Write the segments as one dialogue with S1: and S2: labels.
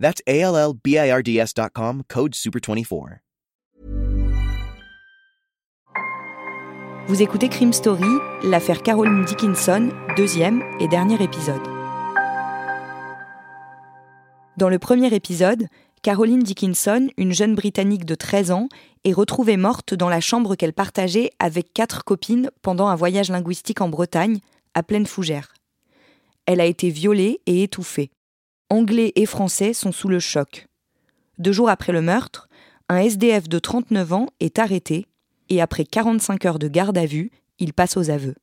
S1: That's code SUPER24.
S2: Vous écoutez Crime Story, l'affaire Caroline Dickinson, deuxième et dernier épisode. Dans le premier épisode, Caroline Dickinson, une jeune Britannique de 13 ans, est retrouvée morte dans la chambre qu'elle partageait avec quatre copines pendant un voyage linguistique en Bretagne, à pleine fougère. Elle a été violée et étouffée. Anglais et Français sont sous le choc. Deux jours après le meurtre, un SDF de 39 ans est arrêté et après 45 heures de garde à vue, il passe aux aveux.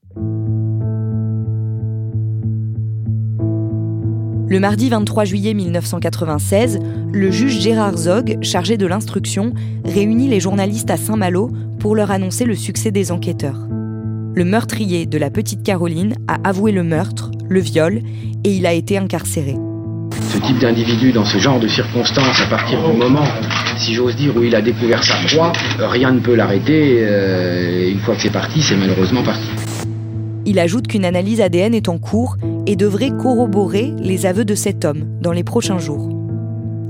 S2: Le mardi 23 juillet 1996, le juge Gérard Zog, chargé de l'instruction, réunit les journalistes à Saint-Malo pour leur annoncer le succès des enquêteurs. Le meurtrier de la petite Caroline a avoué le meurtre, le viol, et il a été incarcéré.
S3: Ce type d'individu, dans ce genre de circonstances, à partir du moment, si j'ose dire, où il a découvert sa proie, rien ne peut l'arrêter. Euh, une fois que c'est parti, c'est malheureusement parti.
S2: Il ajoute qu'une analyse ADN est en cours et devrait corroborer les aveux de cet homme dans les prochains jours.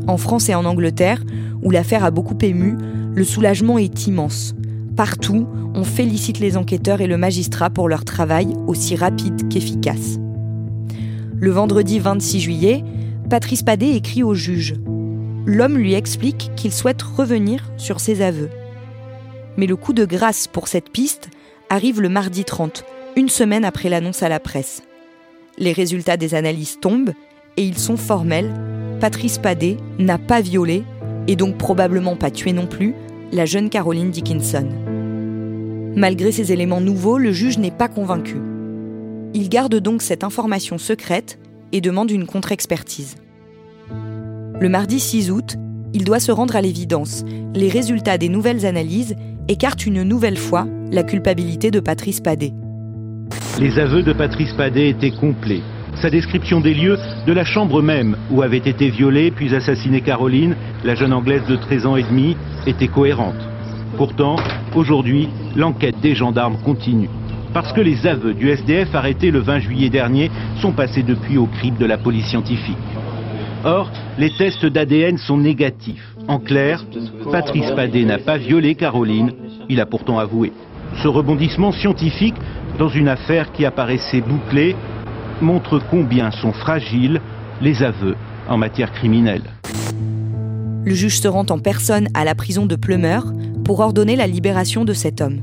S2: En France et en Angleterre, où l'affaire a beaucoup ému, le soulagement est immense. Partout, on félicite les enquêteurs et le magistrat pour leur travail aussi rapide qu'efficace. Le vendredi 26 juillet, Patrice Padet écrit au juge. L'homme lui explique qu'il souhaite revenir sur ses aveux. Mais le coup de grâce pour cette piste arrive le mardi 30, une semaine après l'annonce à la presse. Les résultats des analyses tombent et ils sont formels. Patrice Padet n'a pas violé, et donc probablement pas tué non plus, la jeune Caroline Dickinson. Malgré ces éléments nouveaux, le juge n'est pas convaincu. Il garde donc cette information secrète et demande une contre-expertise. Le mardi 6 août, il doit se rendre à l'évidence. Les résultats des nouvelles analyses écartent une nouvelle fois la culpabilité de Patrice Padet.
S4: Les aveux de Patrice Padet étaient complets. Sa description des lieux, de la chambre même où avait été violée puis assassinée Caroline, la jeune Anglaise de 13 ans et demi, était cohérente. Pourtant, aujourd'hui, l'enquête des gendarmes continue. Parce que les aveux du SDF arrêté le 20 juillet dernier sont passés depuis au crible de la police scientifique. Or, les tests d'ADN sont négatifs. En clair, Patrice Padet n'a pas violé Caroline, il a pourtant avoué. Ce rebondissement scientifique dans une affaire qui apparaissait bouclée, montre combien sont fragiles les aveux en matière criminelle.
S2: Le juge se rend en personne à la prison de Plumeur pour ordonner la libération de cet homme.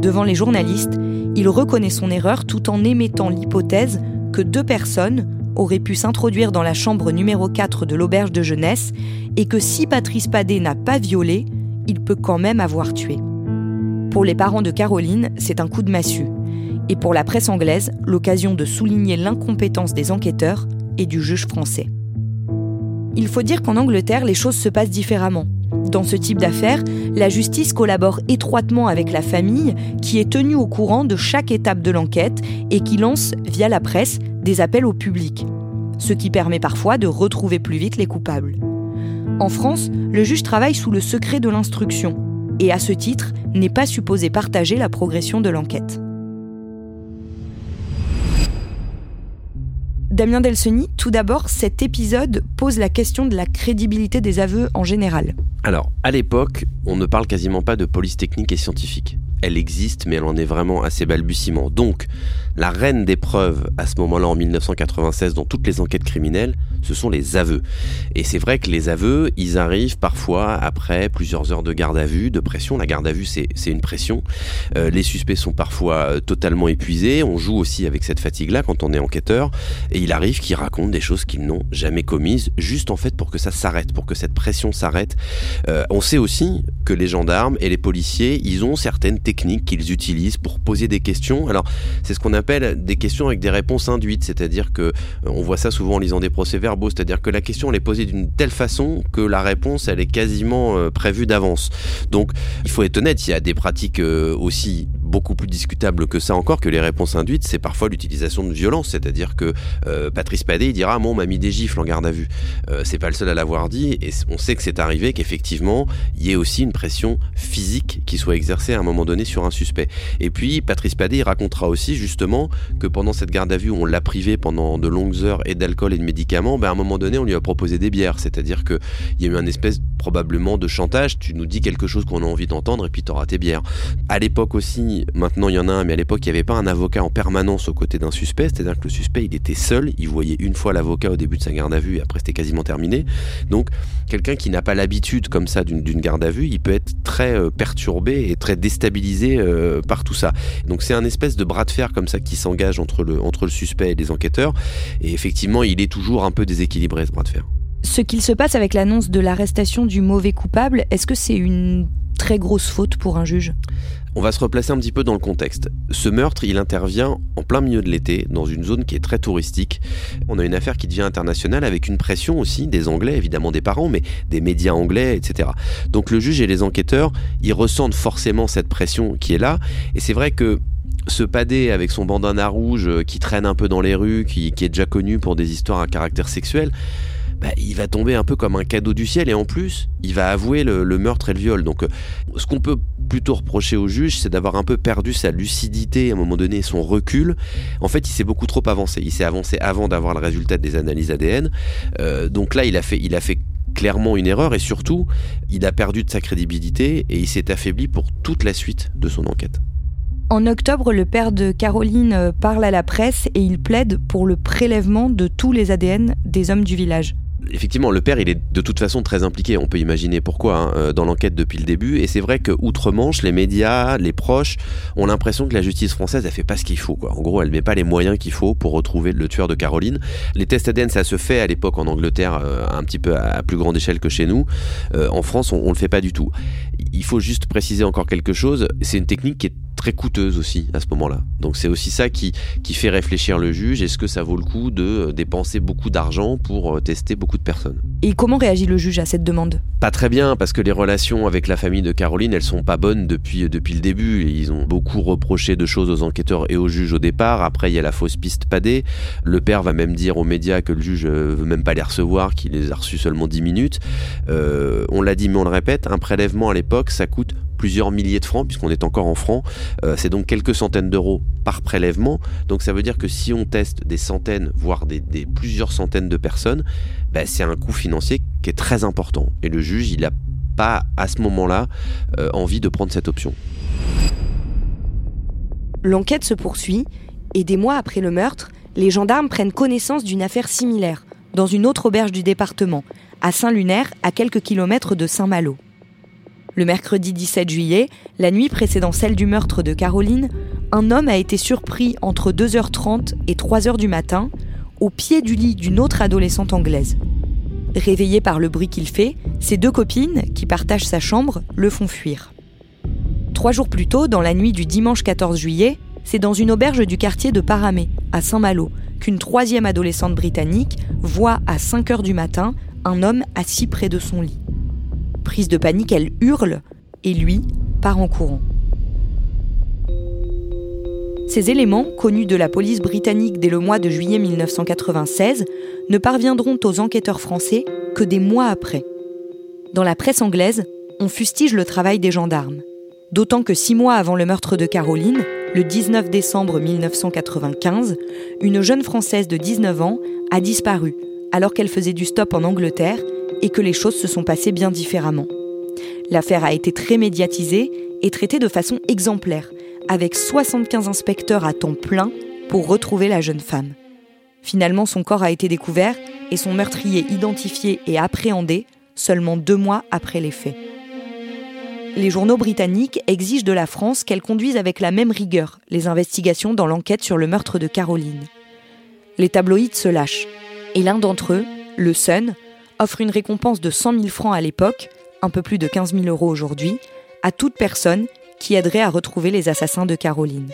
S2: Devant les journalistes, il reconnaît son erreur tout en émettant l'hypothèse que deux personnes auraient pu s'introduire dans la chambre numéro 4 de l'auberge de jeunesse et que si Patrice Padet n'a pas violé, il peut quand même avoir tué. Pour les parents de Caroline, c'est un coup de massue. Et pour la presse anglaise, l'occasion de souligner l'incompétence des enquêteurs et du juge français. Il faut dire qu'en Angleterre, les choses se passent différemment. Dans ce type d'affaires, la justice collabore étroitement avec la famille qui est tenue au courant de chaque étape de l'enquête et qui lance, via la presse, des appels au public. Ce qui permet parfois de retrouver plus vite les coupables. En France, le juge travaille sous le secret de l'instruction et à ce titre n'est pas supposé partager la progression de l'enquête. Damien Delseny, tout d'abord, cet épisode pose la question de la crédibilité des aveux en général.
S5: Alors, à l'époque, on ne parle quasiment pas de police technique et scientifique. Elle existe, mais elle en est vraiment assez balbutiement. Donc, la reine des preuves à ce moment-là en 1996 dans toutes les enquêtes criminelles, ce sont les aveux. Et c'est vrai que les aveux, ils arrivent parfois après plusieurs heures de garde à vue, de pression. La garde à vue, c'est une pression. Euh, les suspects sont parfois euh, totalement épuisés. On joue aussi avec cette fatigue-là quand on est enquêteur. Et il arrive qu'ils racontent des choses qu'ils n'ont jamais commises, juste en fait pour que ça s'arrête, pour que cette pression s'arrête. Euh, on sait aussi que les gendarmes et les policiers, ils ont certaines techniques qu'ils utilisent pour poser des questions. Alors, c'est ce qu'on appelle des questions avec des réponses induites, c'est-à-dire que on voit ça souvent en lisant des procès-verbaux, c'est-à-dire que la question elle est posée d'une telle façon que la réponse elle est quasiment prévue d'avance. Donc il faut être honnête, il y a des pratiques aussi beaucoup plus discutable que ça encore, que les réponses induites, c'est parfois l'utilisation de violence. C'est-à-dire que euh, Patrice Padet, il dira Bon, on m'a mis des gifles en garde à vue. Euh, c'est pas le seul à l'avoir dit, et on sait que c'est arrivé, qu'effectivement, il y ait aussi une pression physique qui soit exercée à un moment donné sur un suspect. Et puis, Patrice Padet, il racontera aussi justement que pendant cette garde à vue, on l'a privé pendant de longues heures et d'alcool et de médicaments, ben, à un moment donné, on lui a proposé des bières. C'est-à-dire qu'il y a eu un espèce probablement de chantage. Tu nous dis quelque chose qu'on a envie d'entendre et puis t'auras tes bières. À l'époque aussi, maintenant il y en a un, mais à l'époque il n'y avait pas un avocat en permanence aux côtés d'un suspect, c'est-à-dire que le suspect il était seul, il voyait une fois l'avocat au début de sa garde à vue et après c'était quasiment terminé. Donc quelqu'un qui n'a pas l'habitude comme ça d'une garde à vue, il peut être très euh, perturbé et très déstabilisé euh, par tout ça. Donc c'est un espèce de bras de fer comme ça qui s'engage entre le, entre le suspect et les enquêteurs, et effectivement il est toujours un peu déséquilibré ce bras de fer.
S2: Ce qu'il se passe avec l'annonce de l'arrestation du mauvais coupable, est-ce que c'est une très grosse faute pour un juge?
S5: On va se replacer un petit peu dans le contexte. Ce meurtre, il intervient en plein milieu de l'été, dans une zone qui est très touristique. On a une affaire qui devient internationale avec une pression aussi des Anglais, évidemment des parents, mais des médias anglais, etc. Donc le juge et les enquêteurs, ils ressentent forcément cette pression qui est là. Et c'est vrai que ce padé avec son bandana rouge euh, qui traîne un peu dans les rues, qui, qui est déjà connu pour des histoires à caractère sexuel, bah, il va tomber un peu comme un cadeau du ciel et en plus, il va avouer le, meurtre et le viol. Donc, euh, ce qu'on peut plutôt reprocher au juge, c'est d'avoir un peu perdu sa lucidité à un moment donné, son recul. En fait, il s'est beaucoup trop avancé. Il s'est avancé avant d'avoir le résultat des analyses ADN. Euh, donc là, il a fait, il a fait clairement une erreur et surtout, il a perdu de sa crédibilité et il s'est affaibli pour toute la suite de son enquête.
S2: En octobre, le père de Caroline euh, parle à la presse et il plaide pour le prélèvement de tous les ADN des hommes du village
S5: effectivement, le père, il est de toute façon très impliqué. On peut imaginer pourquoi hein, euh, dans l'enquête depuis le début. Et c'est vrai que outre-Manche, les médias, les proches ont l'impression que la justice française, elle fait pas ce qu'il faut. En gros, elle met pas les moyens qu'il faut pour retrouver le tueur de Caroline. Les tests ADN, ça se fait à l'époque en Angleterre, euh, un petit peu à plus grande échelle que chez nous. Euh, en France, on, on le fait pas du tout. Il faut juste préciser encore quelque chose. C'est une technique qui est très coûteuse aussi à ce moment-là. Donc c'est aussi ça qui, qui fait réfléchir le juge. Est-ce que ça vaut le coup de euh, dépenser beaucoup d'argent pour euh, tester beaucoup de personnes?
S2: Et comment réagit le juge à cette demande?
S5: Pas très bien, parce que les relations avec la famille de Caroline, elles sont pas bonnes depuis, euh, depuis le début. ils ont beaucoup reproché de choses aux enquêteurs et au juge au départ. Après, il y a la fausse piste padée. Le père va même dire aux médias que le juge veut même pas les recevoir, qu'il les a reçus seulement 10 minutes. on l'a dit, mais on le répète, un prélèvement à l'époque, ça coûte plusieurs milliers de francs, puisqu'on est encore en francs. Euh, c'est donc quelques centaines d'euros par prélèvement. Donc ça veut dire que si on teste des centaines, voire des, plusieurs centaines de personnes, bah, c'est un coût financier qui est très important. Et le juge, il n'a pas à ce moment-là euh, envie de prendre cette option.
S2: L'enquête se poursuit et des mois après le meurtre, les gendarmes prennent connaissance d'une affaire similaire dans une autre auberge du département, à Saint-Lunaire, à quelques kilomètres de Saint-Malo. Le mercredi 17 juillet, la nuit précédant celle du meurtre de Caroline, un homme a été surpris entre 2h30 et 3h du matin au pied du lit d'une autre adolescente anglaise. Réveillé par le bruit qu'il fait, ses deux copines, qui partagent sa chambre, le font fuir. Trois jours plus tôt, dans la nuit du dimanche 14 juillet, c'est dans une auberge du quartier de Paramé, à Saint-Malo, qu'une troisième adolescente britannique voit à 5 h du matin un homme assis près de son lit. Prise de panique, elle hurle et lui part en courant. Ces éléments, connus de la police britannique dès le mois de juillet 1996, ne parviendront aux enquêteurs français que des mois après. Dans la presse anglaise, on fustige le travail des gendarmes. D'autant que six mois avant le meurtre de Caroline, le 19 décembre 1995, une jeune Française de 19 ans a disparu alors qu'elle faisait du stop en Angleterre et que les choses se sont passées bien différemment. L'affaire a été très médiatisée et traitée de façon exemplaire, avec 75 inspecteurs à temps plein pour retrouver la jeune femme. Finalement, son corps a été découvert et son meurtrier identifié et appréhendé seulement deux mois après les faits. Les journaux britanniques exigent de la France qu'elle conduise avec la même rigueur les investigations dans l'enquête sur le meurtre de Caroline. Les tabloïds se lâchent, et l'un d'entre eux, le Sun, offre une récompense de 100 000 francs à l'époque, un peu plus de 15 000 euros aujourd'hui, à toute personne qui aiderait à retrouver les assassins de Caroline.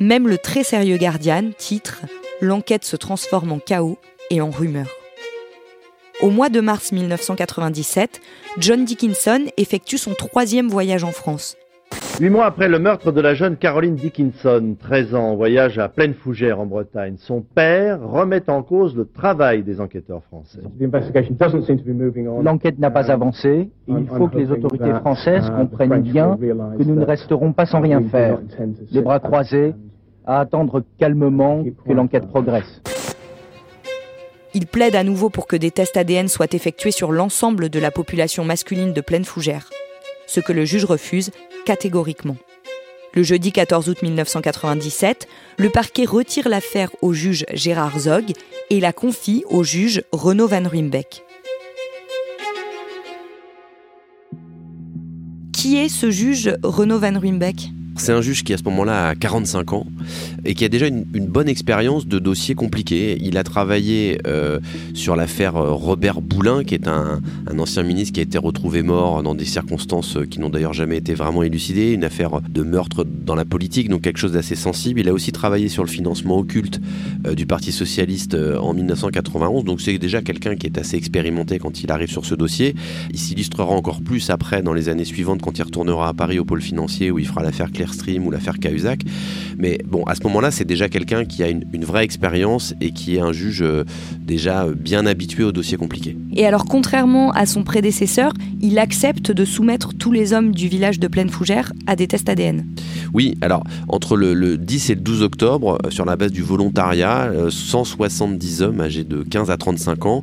S2: Même le très sérieux Guardian titre L'enquête se transforme en chaos et en rumeur. Au mois de mars 1997, John Dickinson effectue son troisième voyage en France.
S6: Huit mois après le meurtre de la jeune Caroline Dickinson, 13 ans, voyage à Pleine Fougère en Bretagne, son père remet en cause le travail des enquêteurs français.
S7: L'enquête n'a pas avancé et il faut que les autorités françaises comprennent bien que nous ne resterons pas sans rien faire, les bras croisés, à attendre calmement que l'enquête progresse.
S2: Il plaide à nouveau pour que des tests ADN soient effectués sur l'ensemble de la population masculine de Pleine Fougère, ce que le juge refuse catégoriquement. Le jeudi 14 août 1997, le parquet retire l'affaire au juge Gérard Zog et la confie au juge Renaud Van Ruymbeck. Qui est ce juge Renaud Van Ruymbeck
S5: c'est un juge qui à ce moment-là a 45 ans et qui a déjà une, bonne expérience de dossiers compliqués. Il a travaillé euh, sur l'affaire euh, Robert Boulin, qui est un, ancien ministre qui a été retrouvé mort dans des circonstances qui n'ont d'ailleurs jamais été vraiment élucidées, une affaire de meurtre dans la politique, donc quelque chose d'assez sensible. Il a aussi travaillé sur le financement occulte euh, du Parti socialiste en 1991, donc c'est déjà quelqu'un qui est assez expérimenté quand il arrive sur ce dossier. Il s'illustrera encore plus après dans les années suivantes quand il retournera à Paris au pôle financier où il fera l'affaire Claire Stream ou l'affaire Cahuzac. Mais bon, à ce moment-là, c'est déjà quelqu'un qui a une, vraie expérience et qui est un juge euh, déjà bien habitué aux dossiers compliqués.
S2: Et alors, contrairement à son prédécesseur, il accepte de soumettre tous les hommes du village de Pleine Fougère à des tests ADN.
S5: Oui, alors entre le, 10 et le 12 octobre, euh, sur la base du volontariat, 170 euh, hommes âgés de 15 à 35 ans,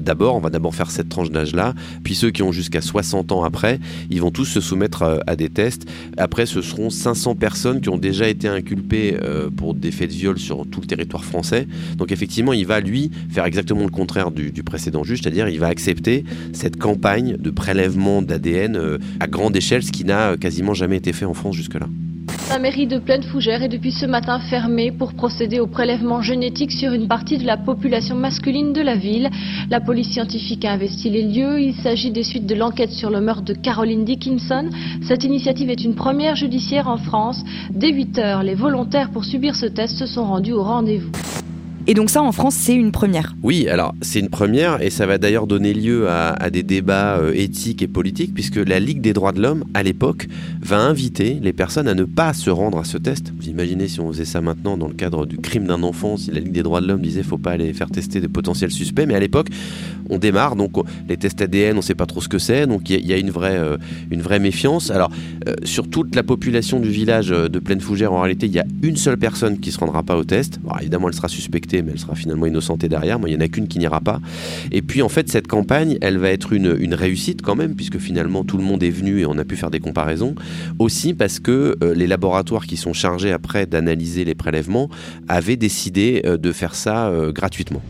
S5: d'abord, on va d'abord faire cette tranche d'âge-là, puis ceux qui ont jusqu'à 60 ans après, ils vont tous se soumettre à des tests. Après, ce seront 500 personnes qui ont déjà été inculpées euh, pour des faits de viol sur tout le territoire français. Donc effectivement, il va, lui, faire exactement le contraire du, précédent juge, c'est-à-dire il va accepter cette campagne de prélèvement d'ADN euh, à grande échelle, ce qui n'a quasiment jamais été fait en France jusque-là.
S8: La mairie de Pleine Fougère est depuis ce matin fermée pour procéder au prélèvement génétique sur une partie de la population masculine de la ville. La police scientifique a investi les lieux. Il s'agit des suites de l'enquête sur le meurtre de Caroline Dickinson. Cette initiative est une première judiciaire en France. Dès 8 heures, les volontaires pour subir ce test se sont rendus au rendez-vous.
S2: Et donc ça, en France, c'est une première.
S5: Oui, alors c'est une première et ça va d'ailleurs donner lieu à, des débats euh, éthiques et politiques puisque la Ligue des droits de l'homme, à l'époque, va inviter les personnes à ne pas se rendre à ce test. Vous imaginez si on faisait ça maintenant dans le cadre du crime d'un enfant, si la Ligue des droits de l'homme disait faut pas aller faire tester des potentiels suspects, mais à l'époque, on démarre, donc les tests ADN, on sait pas trop ce que c'est, donc il y, a une vraie, euh, une vraie méfiance. Alors, euh, sur toute la population du village de Pleine Fougère, en réalité, il y a une seule personne qui se rendra pas au test. évidemment, elle sera suspectée mais elle sera finalement innocentée derrière. Moi, il n'y en a qu'une qui n'ira pas. Et puis, en fait, cette campagne, elle va être une, réussite quand même, puisque finalement, tout le monde est venu et on a pu faire des comparaisons. Aussi parce que euh, les laboratoires qui sont chargés après d'analyser les prélèvements avaient décidé euh, de faire ça euh, gratuitement.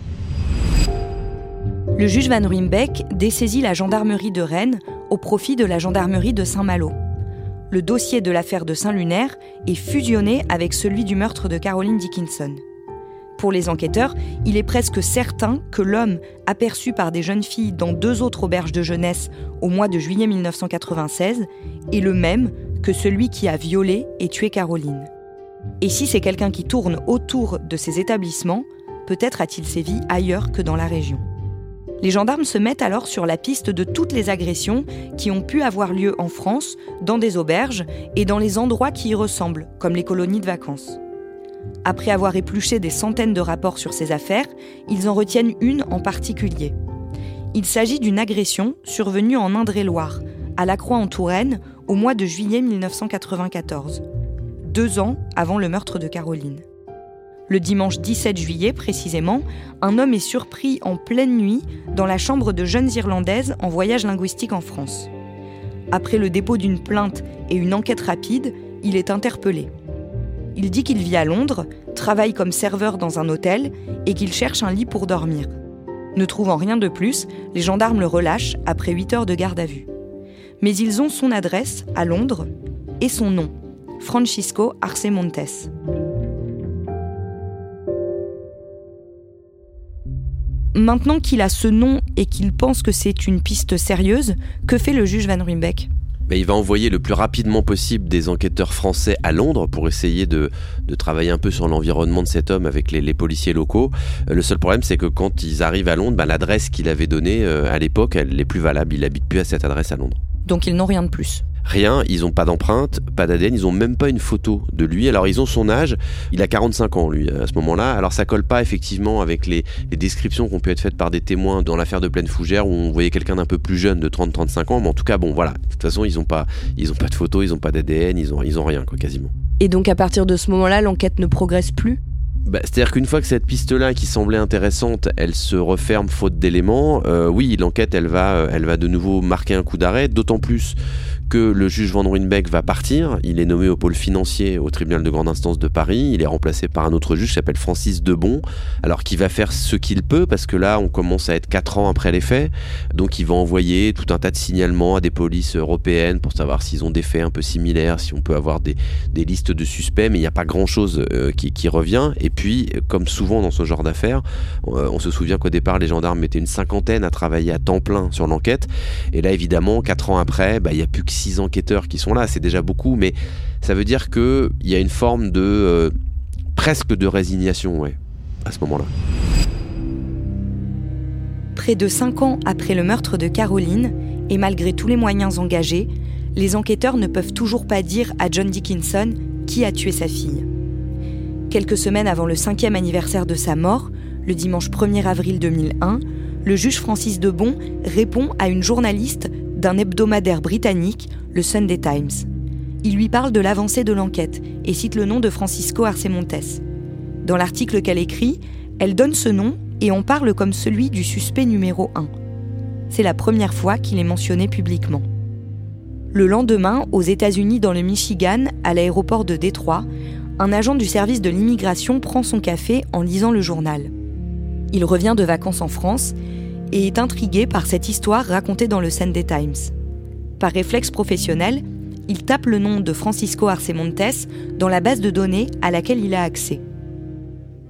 S2: Le juge Van Ruymbeck dessaisit la gendarmerie de Rennes au profit de la gendarmerie de Saint-Malo. Le dossier de l'affaire de Saint-Lunaire est fusionné avec celui du meurtre de Caroline Dickinson. Pour les enquêteurs, il est presque certain que l'homme aperçu par des jeunes filles dans deux autres auberges de jeunesse au mois de juillet 1996 est le même que celui qui a violé et tué Caroline. Et si c'est quelqu'un qui tourne autour de ces établissements, peut-être a-t-il sévi ailleurs que dans la région. Les gendarmes se mettent alors sur la piste de toutes les agressions qui ont pu avoir lieu en France, dans des auberges et dans les endroits qui y ressemblent, comme les colonies de vacances. Après avoir épluché des centaines de rapports sur ces affaires, ils en retiennent une en particulier. Il s'agit d'une agression survenue en Indre-et-Loire, à La Croix-en-Touraine, au mois de juillet 1994, deux ans avant le meurtre de Caroline. Le dimanche 17 juillet précisément, un homme est surpris en pleine nuit dans la chambre de jeunes Irlandaises en voyage linguistique en France. Après le dépôt d'une plainte et une enquête rapide, il est interpellé. Il dit qu'il vit à Londres, travaille comme serveur dans un hôtel et qu'il cherche un lit pour dormir. Ne trouvant rien de plus, les gendarmes le relâchent après 8 heures de garde à vue. Mais ils ont son adresse à Londres et son nom, Francisco Arce Montes. Maintenant qu'il a ce nom et qu'il pense que c'est une piste sérieuse, que fait le juge Van Ruymbeck
S5: il va envoyer le plus rapidement possible des enquêteurs français à Londres pour essayer de, travailler un peu sur l'environnement de cet homme avec les, policiers locaux. Euh, le seul problème, c'est que quand ils arrivent à Londres, bah, l'adresse qu'il avait donnée euh, à l'époque, elle n'est plus valable. Il n'habite plus à cette adresse à Londres.
S2: Donc ils n'ont rien de plus.
S5: Rien, ils n'ont pas d'empreinte, pas d'ADN, ils n'ont même pas une photo de lui. Alors ils ont son âge, il a 45 ans lui à ce moment-là. Alors ça colle pas effectivement avec les, descriptions qui ont pu être faites par des témoins dans l'affaire de Pleine Fougère où on voyait quelqu'un d'un peu plus jeune de 30-35 ans. Mais en tout cas, bon voilà, de toute façon ils n'ont pas, ils ont pas de photo, ils n'ont pas d'ADN, ils ont, ils ont rien quoi quasiment.
S2: Et donc à partir de ce moment-là, l'enquête ne progresse plus?
S5: Bah, C'est-à-dire qu'une fois que cette piste-là, qui semblait intéressante, elle se referme faute d'éléments, euh, oui, l'enquête, elle va, euh, elle va de nouveau marquer un coup d'arrêt, d'autant plus que le juge Van Ruynbeck va partir. Il est nommé au pôle financier au tribunal de grande instance de Paris. Il est remplacé par un autre juge qui s'appelle Francis Debon, alors qui va faire ce qu'il peut, parce que là, on commence à être 4 ans après les faits. Donc, il va envoyer tout un tas de signalements à des polices européennes pour savoir s'ils ont des faits un peu similaires, si on peut avoir des, listes de suspects, mais il n'y a pas grand-chose euh, qui, qui, revient. Et puis, comme souvent dans ce genre d'affaires, euh, on se souvient qu'au départ, les gendarmes mettaient une cinquantaine à travailler à temps plein sur l'enquête. Et là, évidemment, 4 ans après, bah, il n'y a plus que six enquêteurs qui sont là, c'est déjà beaucoup, mais ça veut dire qu'il y a une forme de euh, presque de résignation, à ce moment-là.
S2: Près de cinq ans après le meurtre de Caroline, et malgré tous les moyens engagés, les enquêteurs ne peuvent toujours pas dire à John Dickinson qui a tué sa fille. Quelques semaines avant le cinquième anniversaire de sa mort, le dimanche 1er avril 2001, le juge Francis Debon répond à une journaliste d'un hebdomadaire britannique, le Sunday Times. Il lui parle de l'avancée de l'enquête et cite le nom de Francisco Arcemontes. Dans l'article qu'elle écrit, elle donne ce nom et on parle comme celui du suspect numéro 1. C'est la première fois qu'il est mentionné publiquement. Le lendemain, aux États-Unis, dans le Michigan, à l'aéroport de Détroit, un agent du service de l'immigration prend son café en lisant le journal. Il revient de vacances en France et est intrigué par cette histoire racontée dans le Sunday Times. Par réflexe professionnel, il tape le nom de Francisco Arcemontes dans la base de données à laquelle il a accès.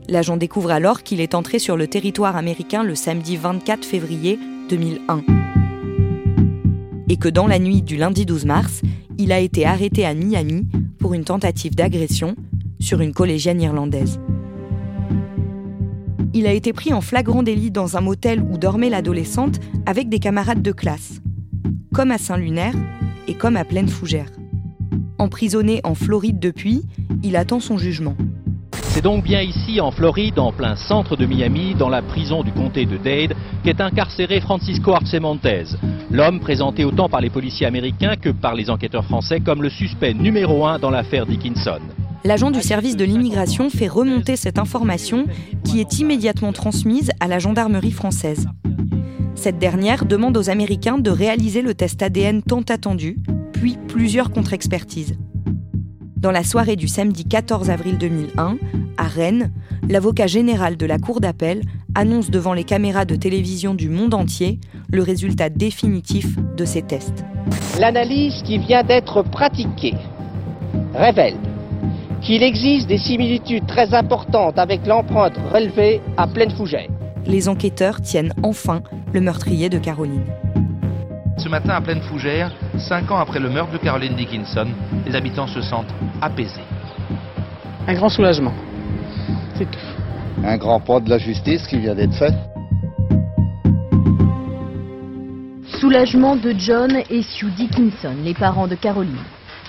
S2: L'agent découvre alors qu'il est entré sur le territoire américain le samedi 24 février 2001 et que dans la nuit du lundi 12 mars, il a été arrêté à Miami pour une tentative d'agression sur une collégienne irlandaise il a été pris en flagrant délit dans un motel où dormait l'adolescente avec des camarades de classe, comme à Saint-Lunaire et comme à Pleine Fougère. Emprisonné en Floride depuis, il attend son jugement.
S9: C'est donc bien ici, en Floride, en plein centre de Miami, dans la prison du comté de Dade, qu'est incarcéré Francisco Arcemontez, l'homme présenté autant par les policiers américains que par les enquêteurs français comme le suspect numéro un dans l'affaire Dickinson
S2: l'agent du service de l'immigration fait remonter cette information qui est immédiatement transmise à la gendarmerie française. Cette dernière demande aux Américains de réaliser le test ADN tant attendu, puis plusieurs contre-expertises. Dans la soirée du samedi 14 avril 2001, à Rennes, l'avocat général de la Cour d'appel annonce devant les caméras de télévision du monde entier le résultat définitif de ces tests.
S10: L'analyse qui vient d'être pratiquée révèle qu'il existe des similitudes très importantes avec l'empreinte relevée à pleine fougère.
S2: Les enquêteurs tiennent enfin le meurtrier de Caroline.
S11: Ce matin à pleine fougère, cinq ans après le meurtre de Caroline Dickinson, les habitants se sentent apaisés.
S12: Un grand soulagement. C'est tout.
S13: Un grand pas de la justice qui vient d'être fait.
S8: Soulagement de John et Sue Dickinson, les parents de Caroline.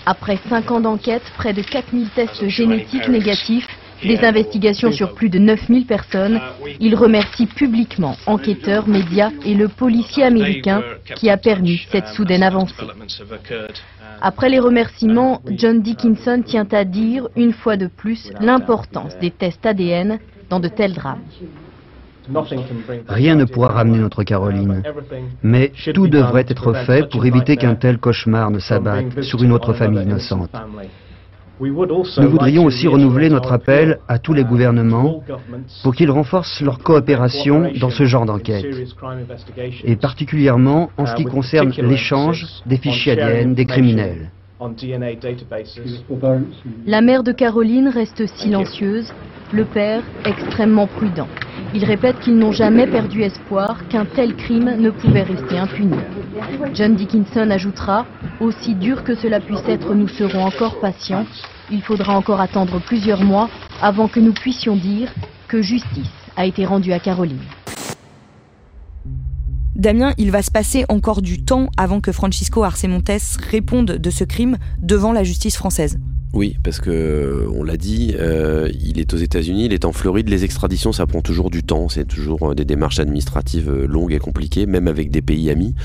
S8: Après 5 ans d'enquête, près de 4000 tests génétiques négatifs, des investigations sur plus de 9000 personnes, il remercie publiquement enquêteurs, médias et le policier américain qui a permis cette soudaine avancée. Après les remerciements, John Dickinson tient à dire, une fois de plus, l'importance des tests ADN dans de tels drames.
S14: Rien ne pourra ramener notre Caroline. Mais tout devrait être fait pour éviter qu'un tel cauchemar ne s'abatte sur une autre famille innocente. Nous voudrions aussi renouveler notre appel à tous les gouvernements pour qu'ils renforcent leur coopération dans ce genre d'enquête, et particulièrement en ce qui concerne l'échange des fichiers ADN des criminels.
S8: La mère de Caroline reste silencieuse
S15: Le père, extrêmement prudent. Il répète qu'ils n'ont jamais perdu espoir qu'un tel crime ne pouvait rester impuni. John Dickinson ajoutera Aussi dur que cela puisse être, nous serons encore patients. Il faudra encore attendre plusieurs mois avant que nous puissions dire que justice a été rendue à Caroline.
S2: Damien, il va se passer encore du temps avant que Francisco Arce Montes réponde de ce crime devant la justice française.
S5: Oui, parce que euh, on l'a dit, euh, il est aux États-Unis, il est en Floride. Les extraditions, ça prend toujours du temps. C'est toujours euh, des démarches administratives longues et compliquées, même avec des pays amis.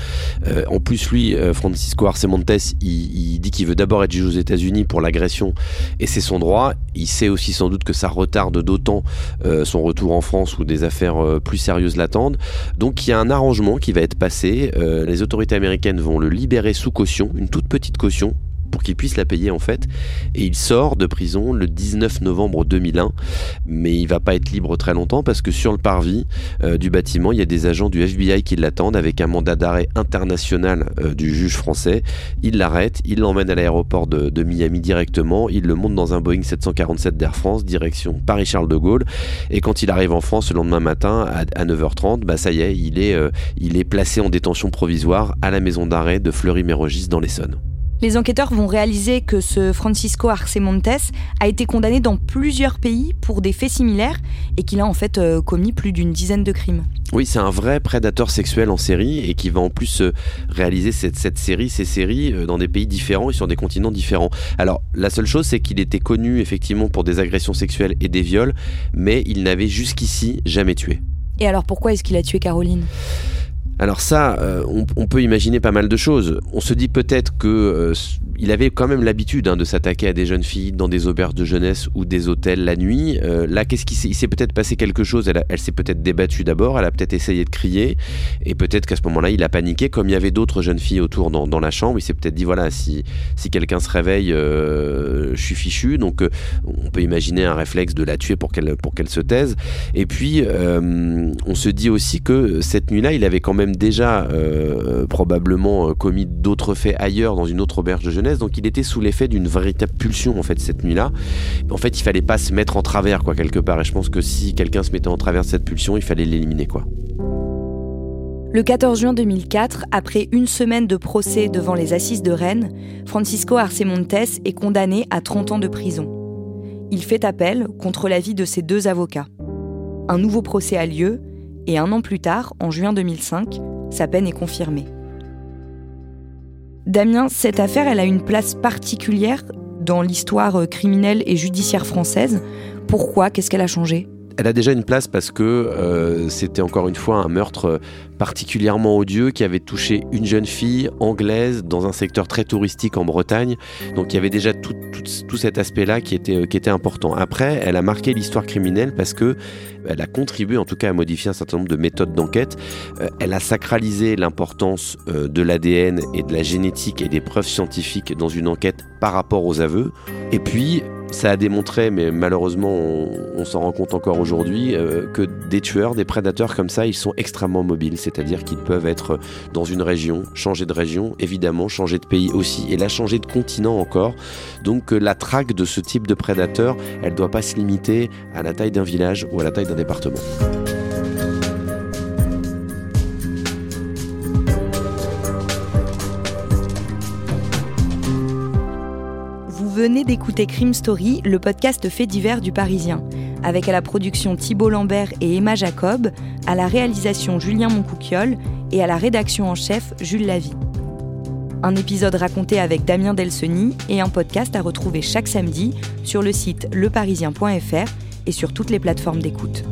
S5: en plus, lui, Francisco Arce Montes, il, dit qu'il veut d'abord être juge aux États-Unis pour l'agression, et c'est son droit. Il sait aussi sans doute que ça retarde d'autant son retour en France où des affaires plus sérieuses l'attendent. Donc, il y a un arrangement qui va être passé. les autorités américaines vont le libérer sous caution, une toute petite caution, pour qu'il puisse la payer en fait. Et il sort de prison le 19 novembre 2001, mais il va pas être libre très longtemps parce que sur le parvis euh, du bâtiment, il y a des agents du FBI qui l'attendent avec un mandat d'arrêt international euh, du juge français. Il l'arrête, il l'emmène à l'aéroport de, Miami directement, il le monte dans un Boeing 747 d'Air France, direction Paris-Charles de Gaulle. Et quand il arrive en France le lendemain matin à, 9h30, bah ça y est, il est, euh, il est placé en détention provisoire à la maison d'arrêt de Fleury-Mérogis dans l'Essonne.
S2: Les enquêteurs vont réaliser que ce Francisco Arce Montes a été condamné dans plusieurs pays pour des faits similaires et qu'il a en fait euh, commis plus d'une dizaine de crimes.
S5: Oui, c'est un vrai prédateur sexuel en série et qui va en plus euh, réaliser cette, cette, série, ces séries euh, dans des pays différents et sur des continents différents. Alors, la seule chose, c'est qu'il était connu effectivement pour des agressions sexuelles et des viols, mais il n'avait jusqu'ici jamais tué.
S2: Et alors pourquoi est-ce qu'il a tué Caroline?
S5: Alors ça, euh, on, peut imaginer pas mal de choses. On se dit peut-être que euh, il avait quand même l'habitude hein, de s'attaquer à des jeunes filles dans des auberges de jeunesse ou des hôtels la nuit. Euh, là, qu'est-ce qui s'est, il s'est peut-être passé quelque chose. Elle, s'est peut-être débattue d'abord. Elle a peut-être essayé de crier et peut-être qu'à ce moment-là, il a paniqué. Comme il y avait d'autres jeunes filles autour dans, la chambre, il s'est peut-être dit voilà, si quelqu'un se réveille, je suis fichu. Donc, on peut imaginer un réflexe de la tuer pour qu'elle se taise. Et puis, on se dit aussi que cette nuit-là, il avait quand même déjà euh, probablement euh, commis d'autres faits ailleurs dans une autre auberge de jeunesse, donc il était sous l'effet d'une véritable pulsion en fait cette nuit-là. En fait, il fallait pas se mettre en travers quoi quelque part, et je pense que si quelqu'un se mettait en travers cette pulsion, il fallait l'éliminer quoi.
S2: Le 14 juin 2004, après une semaine de procès devant les assises de Rennes, Francisco Arce Montes est condamné à 30 ans de prison. Il fait appel contre l'avis de ses deux avocats. Un nouveau procès a lieu et un an plus tard, en juin 2005, sa peine est confirmée. Damien, cette affaire, elle a une place particulière dans l'histoire euh, criminelle et judiciaire française. Pourquoi? Qu'est-ce qu'elle a changé?
S5: Elle a déjà une place parce que euh, c'était encore une fois un meurtre particulièrement odieux qui avait touché une jeune fille anglaise dans un secteur très touristique en Bretagne. Donc il y avait déjà tout, cet aspect-là qui était, euh, qui était important. Après, elle a marqué l'histoire criminelle parce que elle a contribué en tout cas à modifier un certain nombre de méthodes d'enquête. Euh, elle a sacralisé l'importance de l'ADN et de la génétique et des preuves scientifiques dans une enquête par rapport aux aveux. Et puis, ça a démontré, mais malheureusement on, s'en rend compte encore aujourd'hui, euh, que des tueurs, des prédateurs comme ça, ils sont extrêmement mobiles, c'est-à-dire qu'ils peuvent être dans une région, changer de région, évidemment, changer de pays aussi, et là changer de continent encore. Donc euh, la traque de ce type de prédateur, elle ne doit pas se limiter à la taille d'un village ou à la taille d'un département.
S2: Venez d'écouter Crime Story, le podcast fait divers du Parisien, avec à la production Thibault Lambert et Emma Jacob, à la réalisation Julien Moncouquiole et à la rédaction en chef Jules Lavie. Un épisode raconté avec Damien Delseny et un podcast à retrouver chaque samedi sur le site leparisien.fr et sur toutes les plateformes d'écoute.